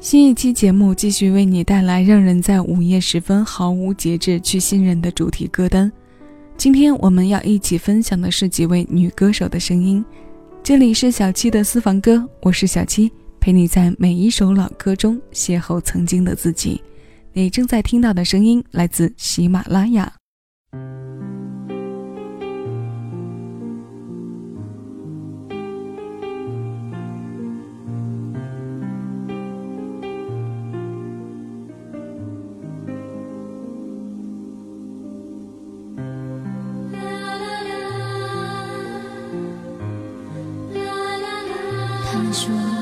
新一期节目继续为你带来让人在午夜时分毫无节制去信任的主题歌单。今天我们要一起分享的是几位女歌手的声音。这里是小七的私房歌，我是小七，陪你在每一首老歌中邂逅曾经的自己。你正在听到的声音来自喜马拉雅。你说。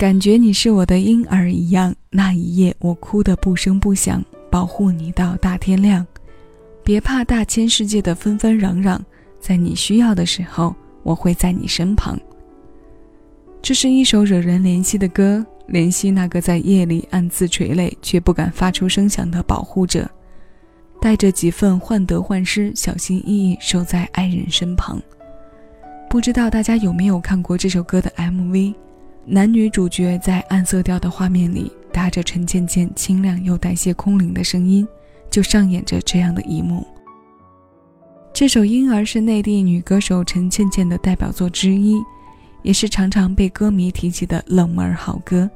感觉你是我的婴儿一样。那一夜我哭得不声不响，保护你到大天亮。别怕大千世界的纷纷攘攘，在你需要的时候，我会在你身旁。这是一首惹人怜惜的歌，怜惜那个在夜里暗自垂泪却不敢发出声响的保护者，带着几份患得患失，小心翼翼守在爱人身旁。不知道大家有没有看过这首歌的 MV？男女主角在暗色调的画面里，搭着陈倩倩清亮又带些空灵的声音。就上演着这样的一幕。这首《婴儿》是内地女歌手陈倩倩的代表作之一，也是常常被歌迷提起的冷门好歌。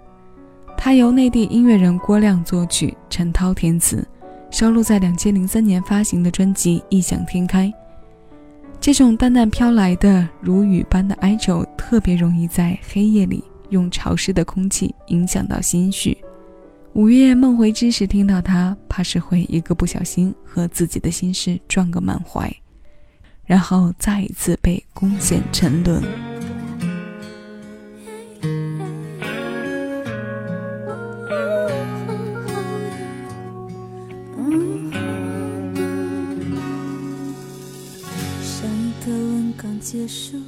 它由内地音乐人郭亮作曲，陈涛填词，收录在两千零三年发行的专辑《异想天开》。这种淡淡飘来的如雨般的哀愁，特别容易在黑夜里用潮湿的空气影响到心绪。午夜梦回之时，听到他，怕是会一个不小心和自己的心事撞个满怀，然后再一次被攻陷沉沦。上一个吻刚结束，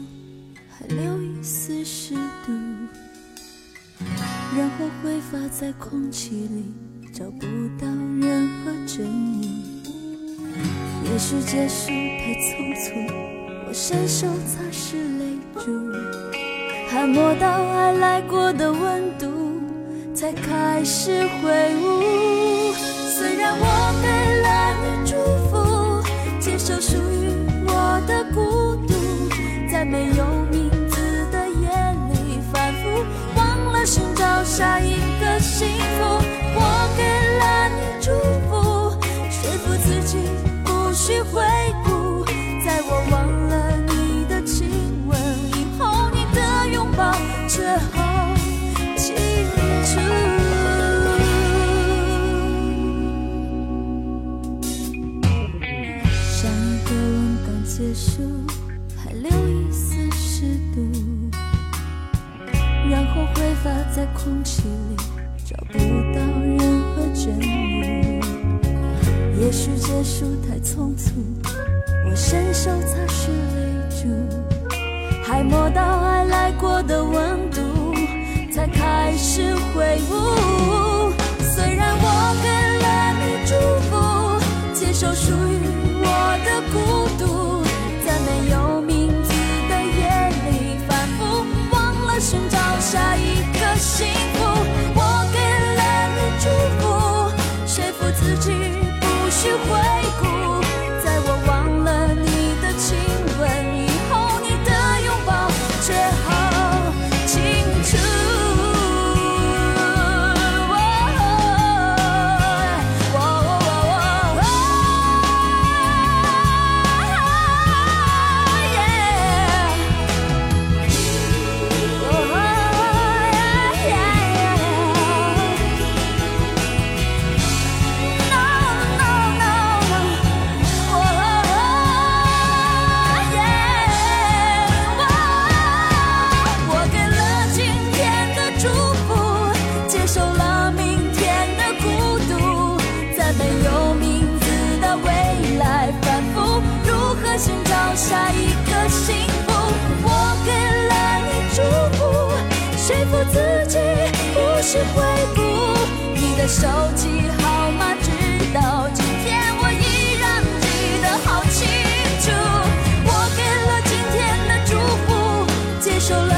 然后挥发在空气里，找不到任何证物。也许结束太匆促，我伸手擦拭泪珠，还摸到爱来过的温度，才开始挥舞。虽然我给了你祝福，接受属于我的孤独，在没有。下一个星在空气里，找不到任何证物。也许结束太匆促，我伸手擦拭泪珠，还摸到爱来过的温度，接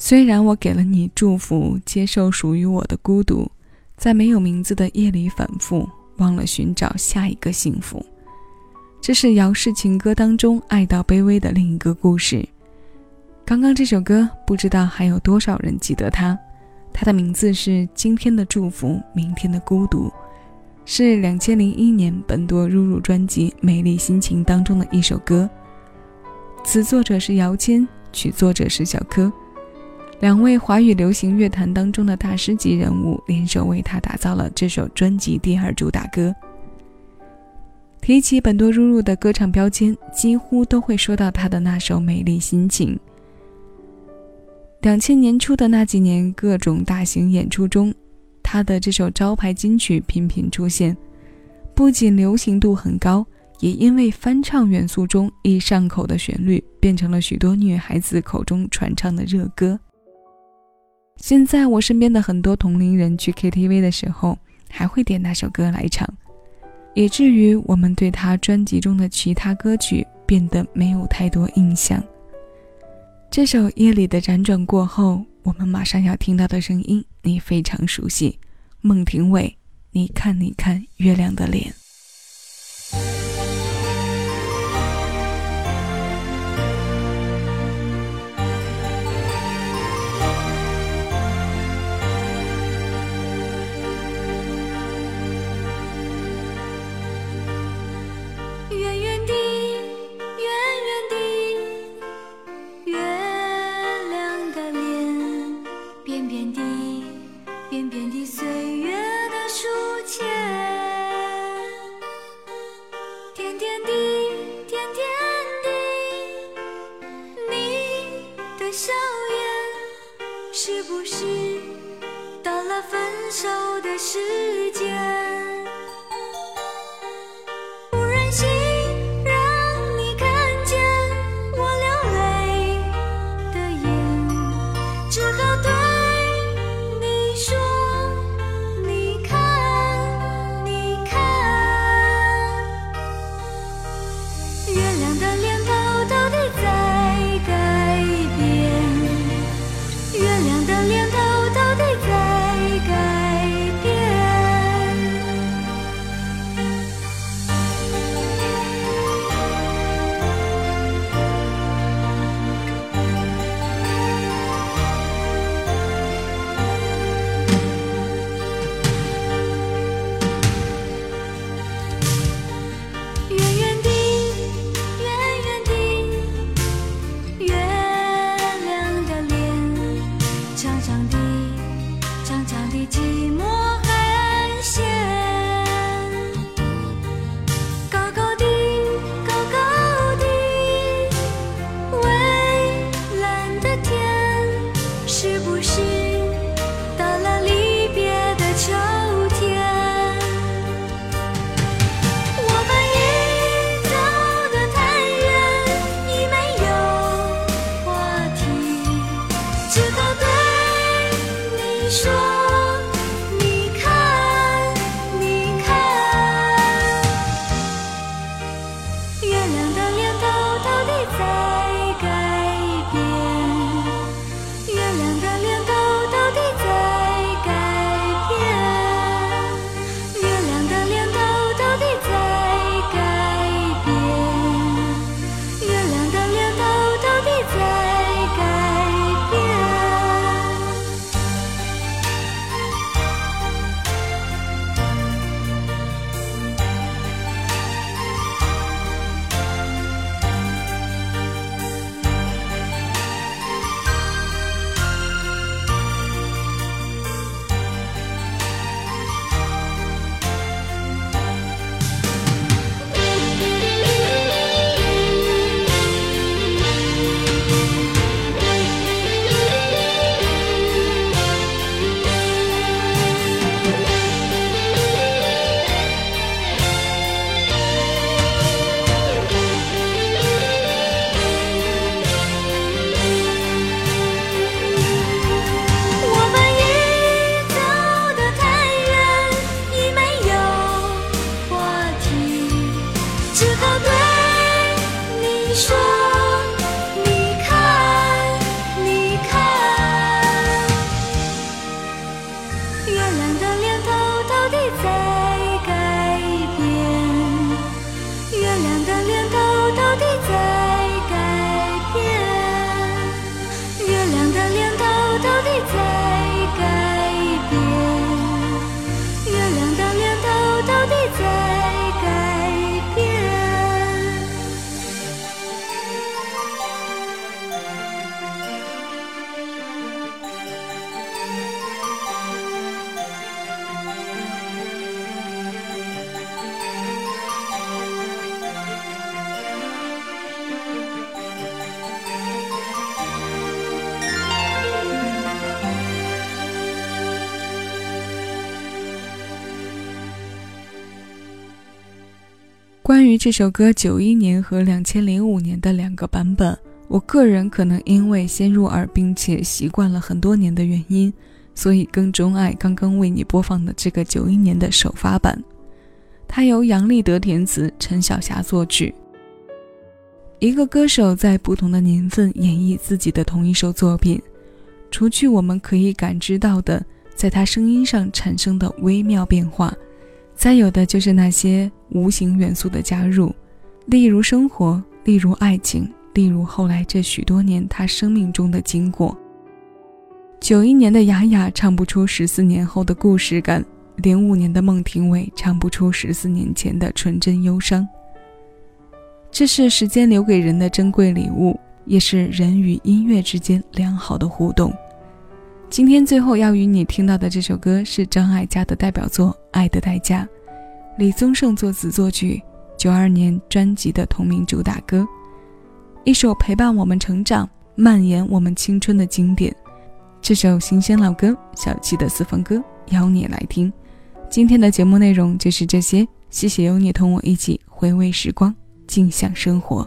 虽然我给了你祝福，接受属于我的孤独，在没有名字的夜里反复，忘了寻找下一个幸福。这是姚氏情歌当中爱到卑微的另一个故事。刚刚这首歌，不知道还有多少人记得它。它的名字是《今天的祝福，明天的孤独》，是两千零一年本多入入专辑《美丽心情》当中的一首歌。词作者是姚谦，曲作者是小柯。两位华语流行乐坛当中的大师级人物联手为他打造了这首专辑第二主打歌。提起本多入入的歌唱标签，几乎都会说到他的那首《美丽心情》。两千年初的那几年，各种大型演出中，他的这首招牌金曲频频出现，不仅流行度很高，也因为翻唱元素中易上口的旋律，变成了许多女孩子口中传唱的热歌。现在我身边的很多同龄人去 KTV 的时候，还会点那首歌来唱，以至于我们对他专辑中的其他歌曲变得没有太多印象。这首夜里的辗转过后，我们马上要听到的声音，你非常熟悉，孟庭苇。你看，你看月亮的脸。关于这首歌九一年和两千零五年的两个版本，我个人可能因为先入耳并且习惯了很多年的原因，所以更钟爱刚刚为你播放的这个九一年的首发版。它由杨立德填词，陈小霞作曲。一个歌手在不同的年份演绎自己的同一首作品，除去我们可以感知到的在他声音上产生的微妙变化。再有的就是那些无形元素的加入，例如生活，例如爱情，例如后来这许多年他生命中的经过。九一年的雅雅唱不出十四年后的故事感，零五年的孟庭苇唱不出十四年前的纯真忧伤。这是时间留给人的珍贵礼物，也是人与音乐之间良好的互动。今天最后要与你听到的这首歌是张艾嘉的代表作《爱的代价》，李宗盛作词作曲，九二年专辑的同名主打歌，一首陪伴我们成长、蔓延我们青春的经典。这首新鲜老歌，小七的私房歌，邀你来听。今天的节目内容就是这些，谢谢有你同我一起回味时光，静享生活。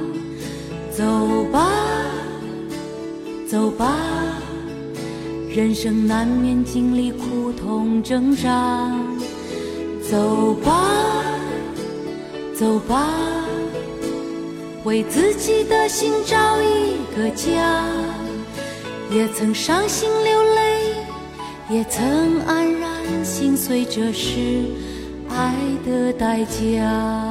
走吧，走吧，人生难免经历苦痛挣扎。走吧，走吧，为自己的心找一个家。也曾伤心流泪，也曾黯然心碎，这是爱的代价。